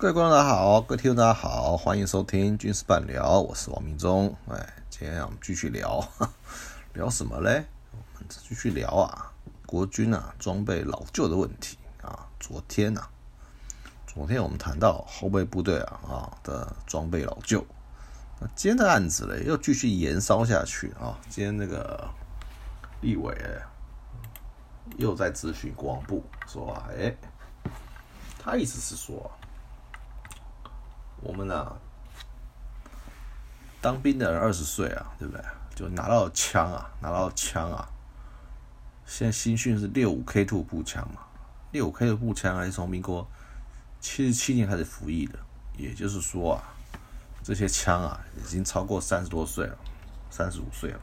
各位观众大家好，各位听众大家好，欢迎收听军事半聊，我是王明忠。哎，今天我们继续聊，聊什么嘞？我们继续聊啊，国军啊装备老旧的问题啊。昨天啊，昨天我们谈到后备部队啊啊的装备老旧，那今天的案子嘞又继续延烧下去啊。今天那个立委又在咨询国防部说啊，哎，他意思是说。我们呢，当兵的人二十岁啊，对不对？就拿到枪啊，拿到枪啊。现在新训是六五 K two 步枪嘛，六五 K 的步枪还是从民国七十七年开始服役的，也就是说啊，这些枪啊已经超过三十多岁了，三十五岁了。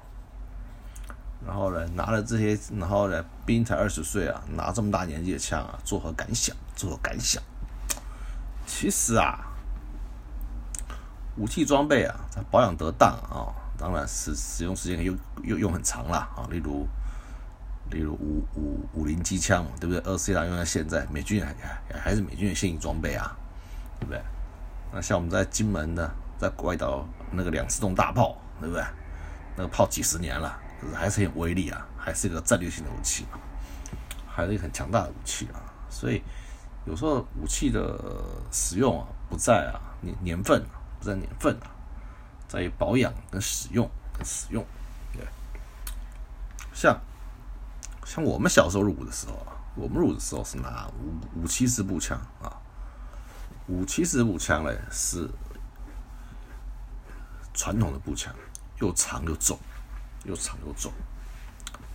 然后呢，拿了这些，然后呢，兵才二十岁啊，拿这么大年纪的枪啊，作何感想？作何感想？其实啊。武器装备啊，它保养得当啊，当然使使用时间又又用很长了啊。例如，例如五五五零机枪，对不对？二 C 打用在现在，美军还还还是美军的现役装备啊，对不对？那像我们在金门的，在外岛那个两次动大炮，对不对？那个炮几十年了，可是还是很有威力啊，还是一个战略性的武器，还是一个很强大的武器啊。所以有时候武器的使用啊，不在啊年年份。在年份啊，在于保养跟使用跟使用，对，像像我们小时候入伍的时候啊，我们入伍的时候是拿五五七式步枪啊，五七式步枪嘞是传统的步枪，又长又重，又长又重。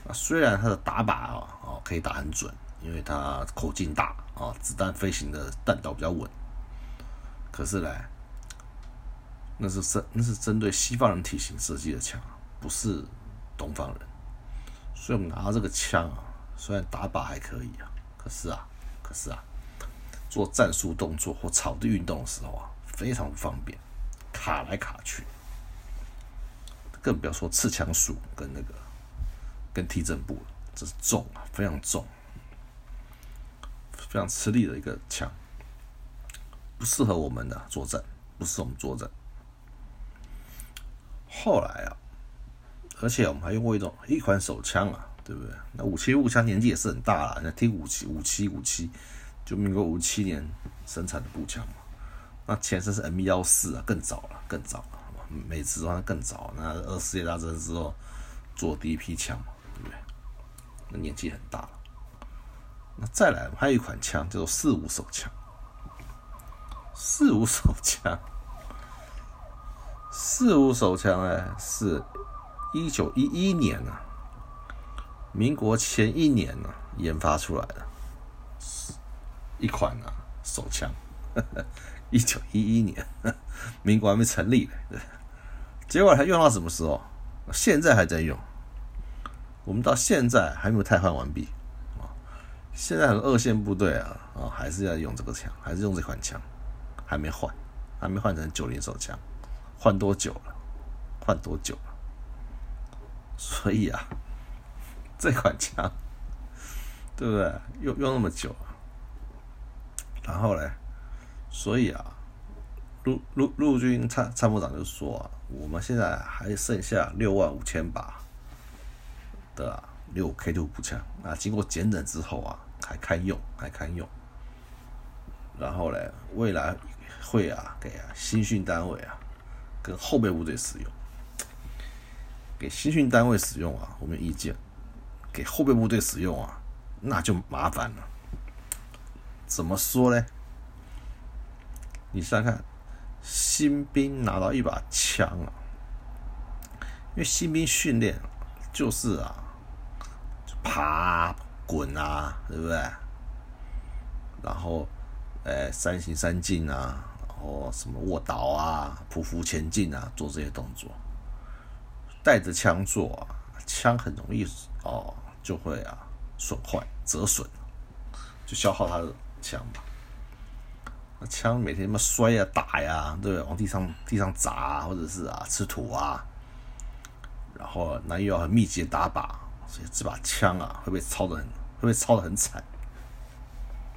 啊，虽然它的打靶啊啊可以打很准，因为它口径大啊，子弹飞行的弹道比较稳，可是呢。那是针那是针对西方人体型设计的枪，不是东方人。所以我们拿到这个枪啊，虽然打靶还可以啊，可是啊，可是啊，做战术动作或草地运动的时候啊，非常不方便，卡来卡去。更不要说刺枪术跟那个跟踢正步，这是重啊，非常重，非常吃力的一个枪，不适合我们的作战，不适合我们作战。后来啊，而且我们还用过一种一款手枪啊，对不对？那五七步枪年纪也是很大了，那 T 五七五七五七，就民国五七年生产的步枪嘛。那前身是 M 幺四啊，更早了，更早了，美制装更早。那二次世界大战之后做第一批枪嘛，对不对？那年纪很大了。那再来，还有一款枪叫做四五手枪，四五手枪。四五手枪哎，是一九一一年啊，民国前一年呢研发出来的，一款啊手枪，一九一一年，民国还没成立呢，结果它用到什么时候？现在还在用，我们到现在还没有汰换完毕啊，现在很多二线部队啊啊还是要用这个枪，还是用这款枪，还没换，还没换成九零手枪。换多久了？换多久了？所以啊，这款枪，对不对？用用那么久，然后呢？所以啊，陆陆陆军参参谋长就说啊，我们现在还剩下六万五千把的六 K 六步枪啊，经过检整之后啊，还堪用，还堪用。然后呢，未来会啊，给啊新训单位啊。跟后备部队使用，给新训单位使用啊，我们意见；给后备部队使用啊，那就麻烦了。怎么说呢？你想想看，新兵拿到一把枪啊，因为新兵训练就是啊，爬、滚啊，对不对？然后，呃，三行三进啊。哦，什么卧倒啊、匍匐前进啊，做这些动作，带着枪做啊，枪很容易哦，就会啊损坏、折损，就消耗他的枪吧。那枪每天他妈摔呀、打呀，对不对？往地上地上砸，啊或者是啊吃土啊，然后那又要很密集的打靶，所以这把枪啊会被操的很，会被操的很惨。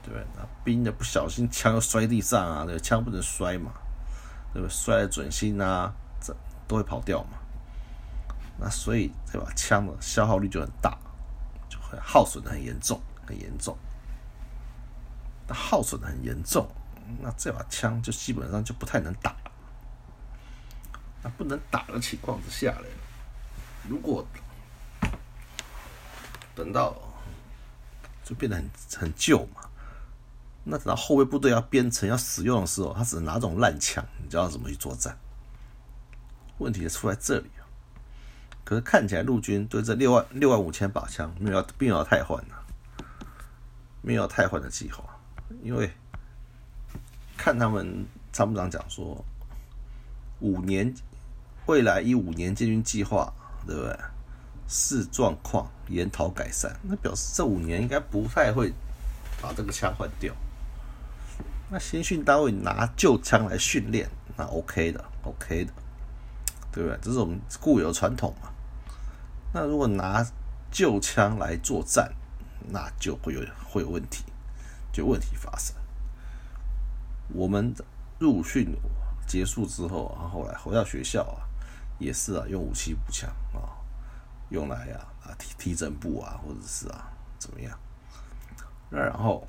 对？那兵的不小心枪又摔地上啊，对，枪不能摔嘛，对不对？摔了准心啊，这都会跑掉嘛。那所以这把枪的消耗率就很大，就会耗损的很严重，很严重。那耗损的很严重，那这把枪就基本上就不太能打。那不能打的情况之下呢，如果等到就变得很很旧嘛，那等到后备部队要编成要使用的时候，他只能拿这种烂枪，你知道怎么去作战？问题就出在这里！可是看起来陆军对这六万六万五千把枪没有必要太换啊，没有太换的计划，因为看他们参谋长讲说五年。未来以五年建军计划，对不对？视状况研讨改善，那表示这五年应该不太会把这个枪换掉。那新训单位拿旧枪来训练，那 OK 的，OK 的，对不对？这是我们固有传统嘛。那如果拿旧枪来作战，那就会有会有问题，就问题发生。我们入训结束之后啊，后来回到学校啊。也是啊，用武器补枪啊，用来啊啊提提整部啊，或者是啊怎么样？那然后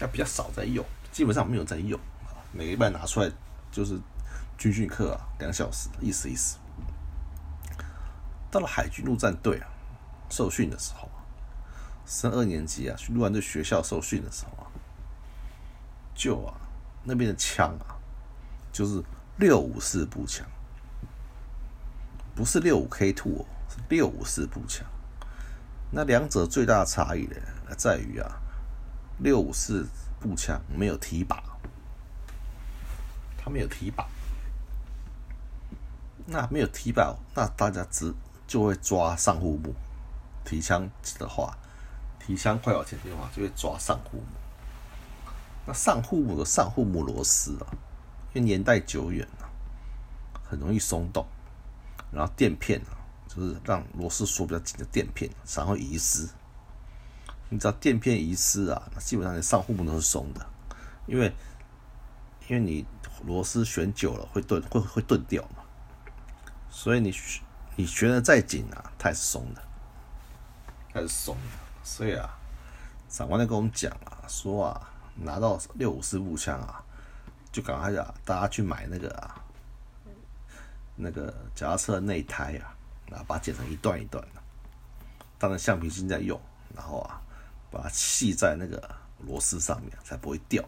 要比较少在用，基本上没有在用啊。每个礼拜拿出来就是军训课啊，两小时意思意思。到了海军陆战队啊，受训的时候啊，升二年级啊，去陆战队学校受训的时候啊，就啊那边的枪啊，就是六五四步枪。不是六五 K two 哦，是六五四步枪。那两者最大的差异呢，在于啊，六五四步枪没有提把，它没有提把。那没有提把，那大家只就会抓上护木。提枪的话，提枪快往前进的话，就会抓上护木。那上护木的上护木螺丝啊，因为年代久远了，很容易松动。然后垫片啊，就是让螺丝锁比较紧的垫片，然后遗失。你知道垫片遗失啊，那基本上你上护木都是松的，因为因为你螺丝旋久了会钝，会会钝掉嘛。所以你你旋的再紧啊，它也是松的，它是松的。所以啊，长官在跟我们讲啊，说啊，拿到六五四步枪啊，就赶快啊，大家去买那个啊。那个脚踏车内胎啊，然后把它剪成一段一段的，当成橡皮筋在用，然后啊，把它系在那个螺丝上面，才不会掉，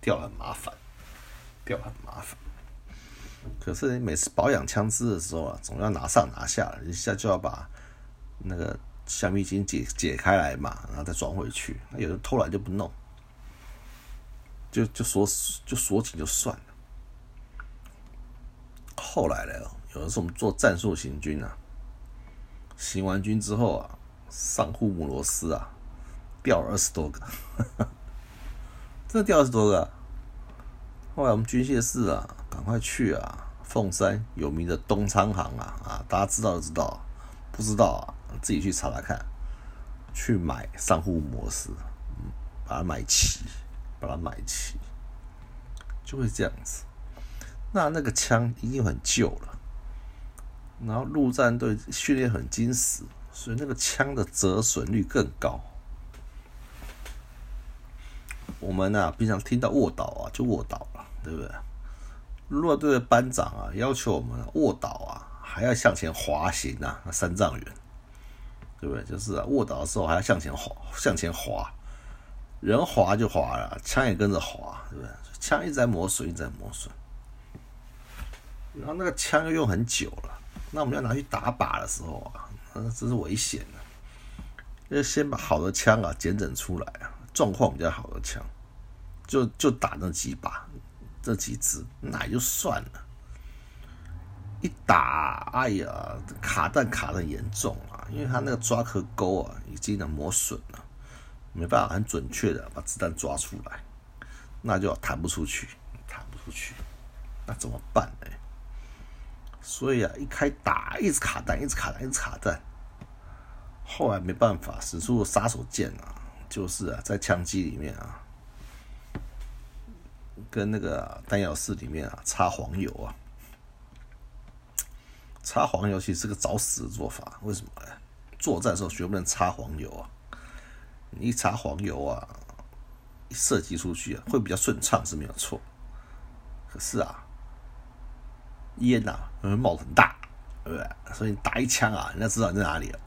掉很麻烦，掉很麻烦。可是每次保养枪支的时候啊，总要拿上拿下，一下就要把那个橡皮筋解解开来嘛，然后再装回去。那有人偷懒就不弄，就就锁就锁紧就算了。后来呢，有的时候我们做战术行军啊，行完军之后啊，上护木螺丝啊，掉了二十多个，真的掉二十多个。后来我们军械室啊，赶快去啊，凤山有名的东昌行啊，啊，大家知道就知道，不知道啊，自己去查查看，去买上户模式，嗯，把它买齐，把它买齐，就会这样子。那那个枪已经很旧了，然后陆战队训练很精实，所以那个枪的折损率更高。我们啊，平常听到卧倒啊，就卧倒了，对不对？陆战队的班长啊，要求我们卧倒啊，还要向前滑行啊，那三丈远，对不对？就是啊，卧倒的时候还要向前滑，向前滑，人滑就滑了，枪也跟着滑，对不对？枪一直在磨损，一直在磨损。然后那个枪又用很久了，那我们要拿去打靶的时候啊，那这是危险的。要先把好的枪啊检整出来啊，状况比较好的枪，就就打那几把，这几支那也就算了。一打，哎呀，卡弹卡的严重啊，因为他那个抓壳钩啊已经磨损了，没办法很准确的把子弹抓出来，那就弹不出去，弹不出去，那怎么办呢？所以啊，一开打一直卡弹，一直卡弹，一直卡弹。后来没办法，使出杀手锏啊，就是啊，在枪机里面啊，跟那个弹药室里面啊擦黄油啊。擦黄油其实是个找死的做法，为什么呢？作战的时候绝不能擦黄油啊！你一擦黄油啊，一射击出去啊，会比较顺畅是没有错。可是啊，烟呐会冒很大，对不对？所以你打一枪啊，人家知道你在哪里了，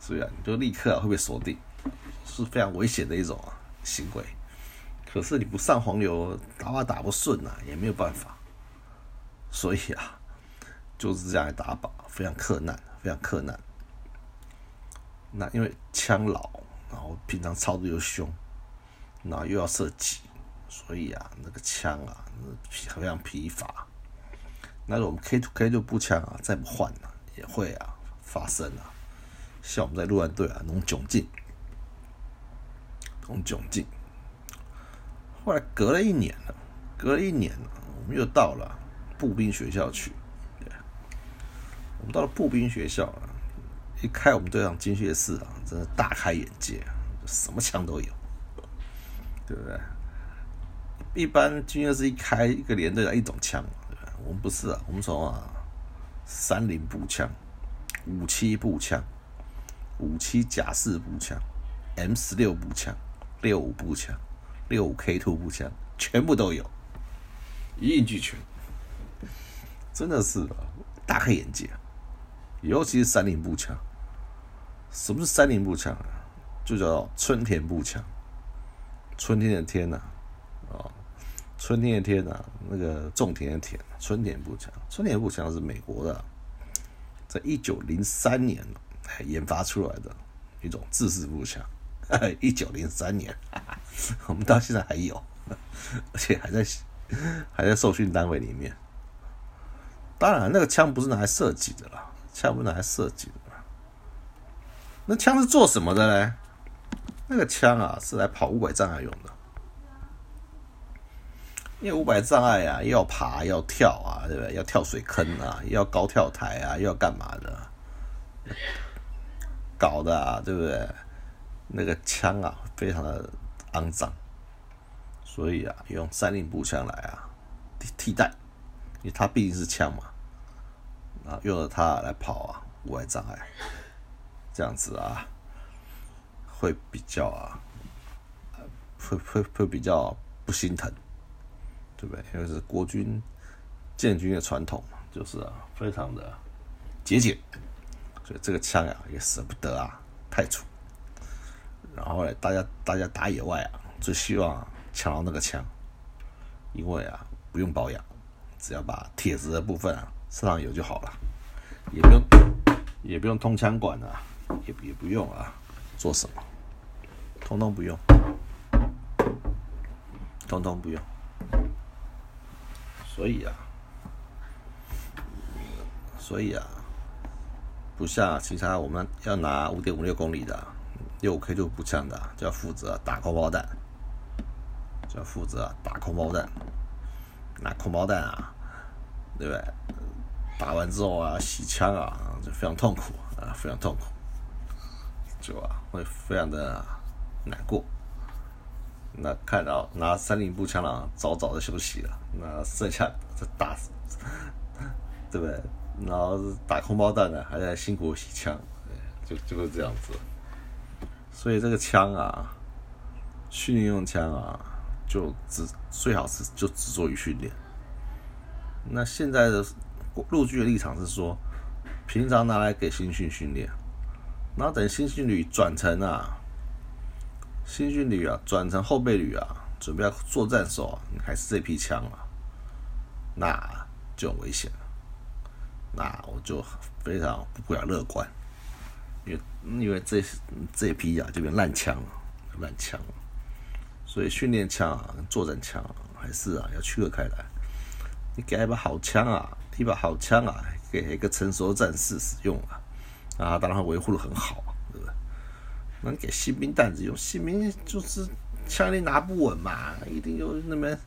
所以啊，你就立刻会被锁定，是非常危险的一种啊行为。可是你不上黄油，打法打不顺啊，也没有办法。所以啊。就是这样来打靶，非常困难，非常困难。那因为枪老，然后平常操作又凶，然后又要射击，所以啊，那个枪啊，非常疲乏。那我们 K to K 六步枪啊，再不换啊，也会啊发生啊。像我们在陆战队啊，那种窘境，窘境。后来隔了一年了，隔了一年了，我们又到了步兵学校去。我们到了步兵学校啊，一开我们队长军械室啊，真的大开眼界，什么枪都有，对不对？一般军械室一开一个连队的一种枪，对吧？我们不是啊，我们从啊三零步枪、五七步枪、五七甲式步枪、M 十六步枪、六五步枪、六五 K two 步枪，全部都有，一应俱全，真的是大开眼界。尤其是三零步枪，什么是三零步枪啊？就叫春田步枪。春天的天呐，啊，春天的天呐，那个种田的田，春田步枪。春田步枪是美国的，在一九零三年研发出来的一种自式步枪。一九零三年，我们到现在还有，而且还在还在受训单位里面。当然，那个枪不是拿来射击的啦。枪不是拿来射击的，那枪是做什么的呢？那个枪啊，是来跑五百障碍用的。因为五百障碍啊，又要爬要跳啊，对不对？要跳水坑啊，要高跳台啊，又要干嘛的？搞的啊，对不对？那个枪啊，非常的肮脏，所以啊，用三零步枪来啊替替代，因为它毕竟是枪嘛。啊，用了它来跑啊，无碍障碍，这样子啊，会比较啊，会会会比较不心疼，对不对？因为是国军建军的传统嘛，就是啊，非常的节俭，所以这个枪啊也舍不得啊，太粗。然后呢，大家大家打野外啊，最希望抢到那个枪，因为啊不用保养，只要把铁子的部分啊。上上油就好了，也不用，也不用通枪管啊，也也不用啊，做什么，通通不用，通通不用。所以啊，所以啊，不像其他我们要拿五点五六公里的六 K 就步枪的，就要负责打空包弹，就要负责打空包弹，拿空包弹啊，对不对？打完之后啊，洗枪啊，就非常痛苦啊，非常痛苦，就啊会非常的难过。那看到拿三零步枪了，早早的休息了，那剩下这打，对不对？然后打空包弹呢，还在辛苦洗枪，就就是这样子。所以这个枪啊，训练用枪啊，就只最好是就只做于训练。那现在的。陆军的立场是说，平常拿来给新训训练，然后等新训旅转成啊，新训旅啊转成后备旅啊，准备要作战的时候，你还是这批枪啊，那就很危险了。那我就非常不了乐观，因为因为这这批啊就变烂枪了，烂枪了。所以训练枪啊作战枪还是啊要区隔开来。你给一把好枪啊！一把好枪啊，给一个成熟的战士使用啊，啊，当然维护的很好啊，对不对？那给新兵蛋子用，新兵就是枪力拿不稳嘛，一定就那边，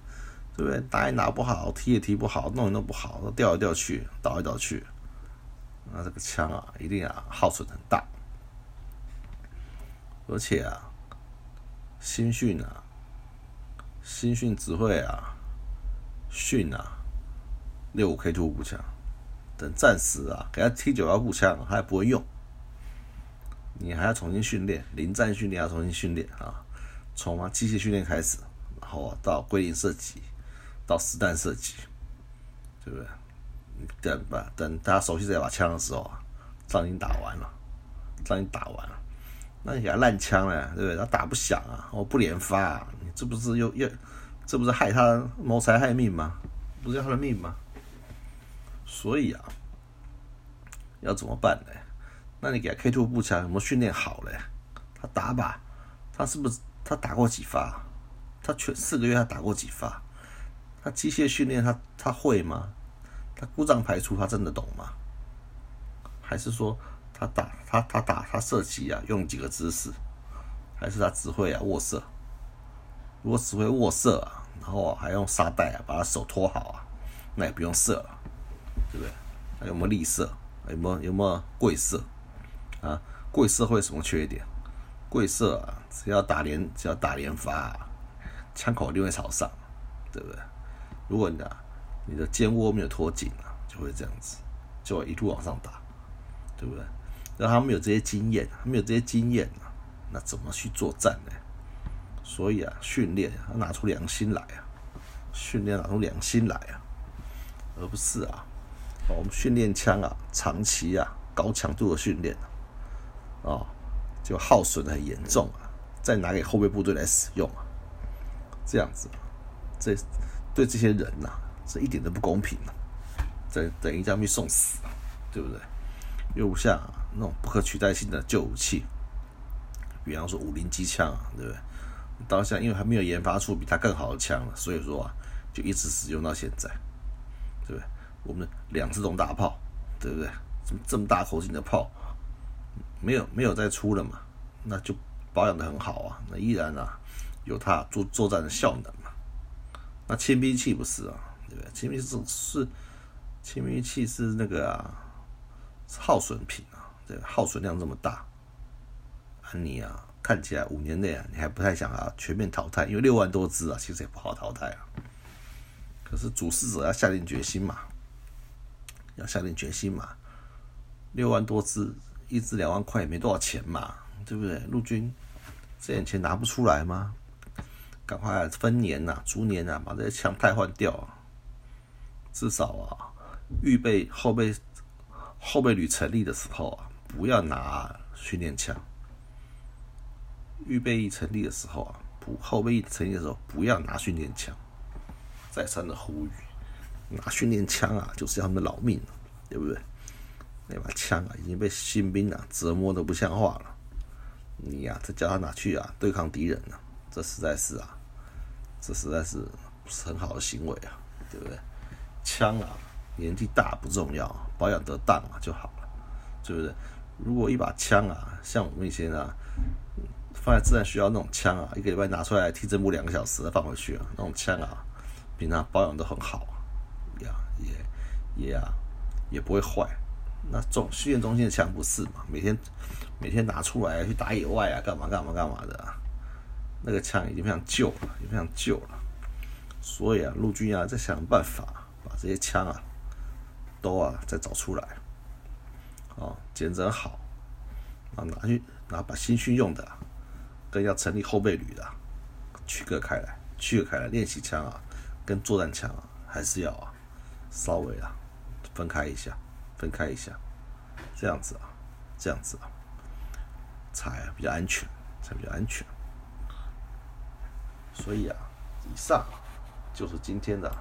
对不对？打也拿不好，提也提不好，弄也弄不好，掉来掉去，倒来倒去，那这个枪啊，一定啊耗损很大。而且啊，新训啊，新训指挥啊，训啊六五 K two 步枪，等战时啊给他 T 九幺步枪，他还不会用，你还要重新训练，临战训练要重新训练啊，从啊机械训练开始，然后到归零射击，到实弹射击，对不对？等吧，等大家熟悉这把枪的时候啊，仗已经打完了，仗已经打完了，那你给他烂枪了，对不对？他打不响啊，我不连发，啊，你这不是又又，这不是害他谋财害命吗？不是要他的命吗？所以啊，要怎么办呢？那你给他 K two 步枪有没有训练好嘞？他打靶，他是不是他打过几发？他全四个月他打过几发？他机械训练他他会吗？他故障排除他真的懂吗？还是说他打他他打他射击啊用几个姿势？还是他只会啊握射？如果只会握射啊，然后还用沙袋啊把他手托好啊，那也不用射了，对不对？还有没有立射？有没有有没有跪射？啊，跪射会有什么缺点？跪射啊，只要打连只要打连发，枪口一定会朝上，对不对？如果你的你的肩窝没有托紧啊，就会这样子，就会一路往上打，对不对？那他们有这些经验，他们有这些经验啊，那怎么去作战呢？所以啊，训练要拿出良心来啊，训练拿出良心来啊，而不是啊，我们训练枪啊，长期啊，高强度的训练啊，就耗损很严重啊，再拿给后备部队来使用啊，这样子，这对这些人呐。这一点都不公平啊！等等于将被送死，对不对？又不像那种不可取代性的旧武器，比方说五零机枪啊，对不对？到现在因为还没有研发出比它更好的枪了，所以说啊，就一直使用到现在，对不对？我们两自动大炮，对不对？这么这么大口径的炮，没有没有再出了嘛？那就保养的很好啊，那依然啊有它作作战的效能嘛。那轻兵器不是啊？对不对？轻兵器是亲密器是那个啊，耗损品啊，对，耗损量这么大，啊你啊，看起来五年内啊，你还不太想啊全面淘汰，因为六万多只啊，其实也不好淘汰啊。可是主事者要下定决心嘛，要下定决心嘛，六万多只，一只两万块也没多少钱嘛，对不对？陆军这点钱拿不出来吗？赶快分年呐，逐年呐，把这些枪汰换掉。至少啊，预备后备后备旅成立的时候啊，不要拿训练枪。预备役成立的时候啊，不后备役成立的时候不要拿训练枪。再三的呼吁，拿训练枪啊，就是要他们的老命，对不对？那把枪啊，已经被新兵啊折磨的不像话了。你呀，再叫他拿去啊对抗敌人呢，这实在是啊，这实在是不是很好的行为啊，对不对？枪啊，年纪大不重要，保养得当啊就好了，对不对？如果一把枪啊，像我们以前啊，放在自然需要那种枪啊，一个礼拜拿出来踢正步两个小时再放回去啊，那种枪啊，平常保养都很好，呀，也也啊，也不会坏。那中训练中心的枪不是嘛？每天每天拿出来去打野外啊，干嘛干嘛干嘛的啊，那个枪已经非常旧了，也非常旧了。所以啊，陆军啊，在想办法。把这些枪啊，都啊再找出来，啊，检整好，啊拿去拿把新训用的，跟要成立后备旅的区隔开来，区隔开来，练习枪啊跟作战枪啊还是要啊稍微啊分开一下，分开一下，这样子啊，这样子啊才比较安全，才比较安全。所以啊，以上就是今天的。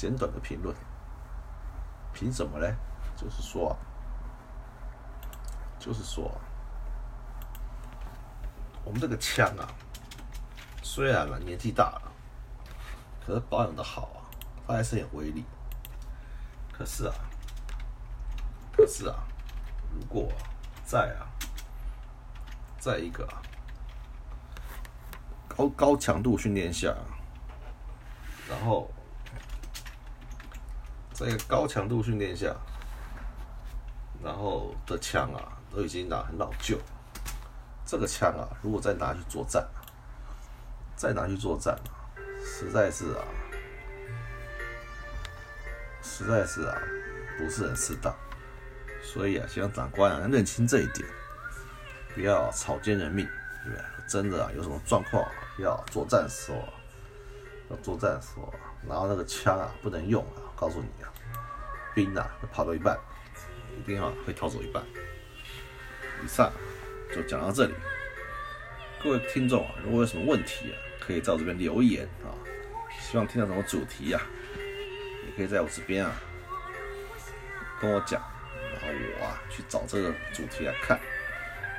简短的评论，凭什么呢？就是说，就是说，我们这个枪啊，虽然年纪大了，可是保养的好啊，它还是有威力。可是啊，可是啊，如果在啊，在一个啊高高强度训练下，然后。在高强度训练下，然后的枪啊，都已经拿很老旧。这个枪啊，如果再拿去作战，再拿去作战，实在是啊，实在是啊，不是很适当。所以啊，希望长官啊认清这一点，不要草菅人命，对不对？真的啊，有什么状况要作战的时候，要作战的时候，然后那个枪啊不能用啊，告诉你啊，兵啊会跑到一半，一定啊会逃走一半。以上就讲到这里，各位听众啊，如果有什么问题啊，可以在我这边留言啊，希望听到什么主题呀，也可以在我这边啊跟我讲。然后我啊去找这个主题来看，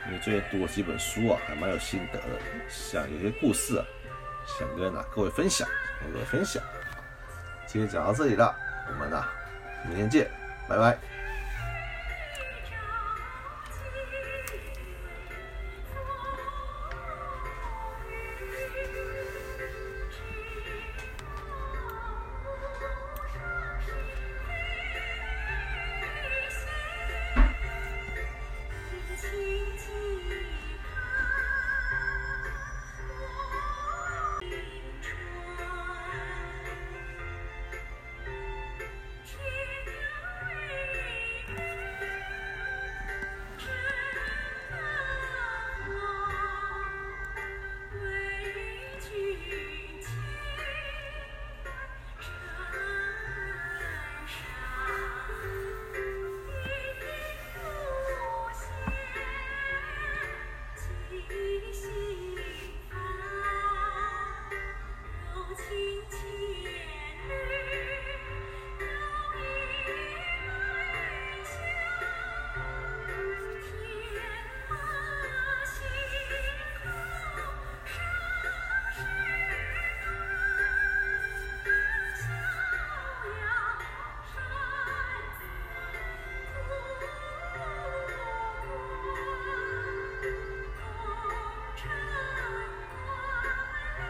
因为最近读了几本书啊，还蛮有心得的，想有些故事啊，想跟啊各位分享，跟各位分享。今天讲到这里了，我们啊明天见，拜拜。